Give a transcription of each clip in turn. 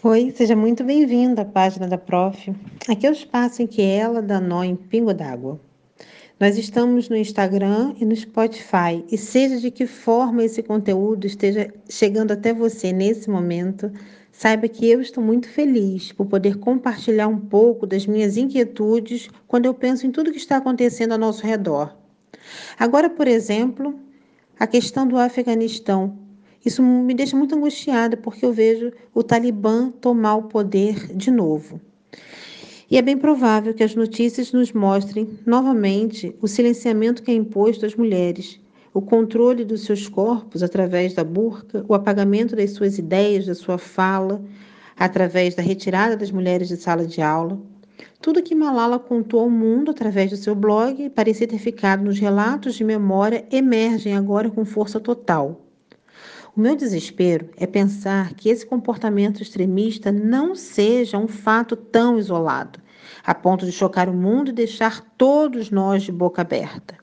Oi, seja muito bem-vindo à página da Prof. Aqui é o espaço em que ela dá nó em pingo d'água. Nós estamos no Instagram e no Spotify, e seja de que forma esse conteúdo esteja chegando até você nesse momento, saiba que eu estou muito feliz por poder compartilhar um pouco das minhas inquietudes quando eu penso em tudo que está acontecendo ao nosso redor. Agora, por exemplo, a questão do Afeganistão, isso me deixa muito angustiada porque eu vejo o Talibã tomar o poder de novo. E é bem provável que as notícias nos mostrem novamente o silenciamento que é imposto às mulheres, o controle dos seus corpos através da burca, o apagamento das suas ideias, da sua fala, através da retirada das mulheres de sala de aula. Tudo que Malala contou ao mundo através do seu blog parecia ter ficado nos relatos de memória emergem agora com força total. O meu desespero é pensar que esse comportamento extremista não seja um fato tão isolado, a ponto de chocar o mundo e deixar todos nós de boca aberta.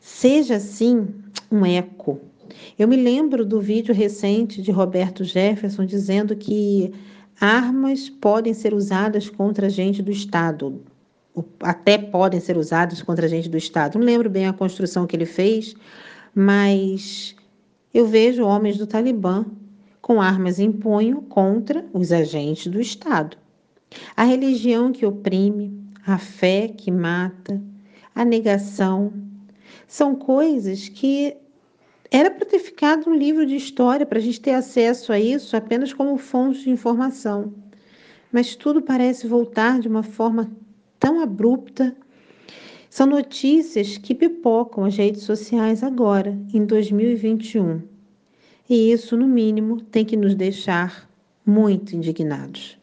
Seja assim um eco. Eu me lembro do vídeo recente de Roberto Jefferson dizendo que armas podem ser usadas contra a gente do Estado, até podem ser usadas contra a gente do Estado. Não lembro bem a construção que ele fez, mas eu vejo homens do Talibã com armas em punho contra os agentes do Estado. A religião que oprime, a fé que mata, a negação, são coisas que era para ter ficado um livro de história, para a gente ter acesso a isso apenas como fonte de informação. Mas tudo parece voltar de uma forma tão abrupta são notícias que pipocam as redes sociais agora, em 2021. E isso, no mínimo, tem que nos deixar muito indignados.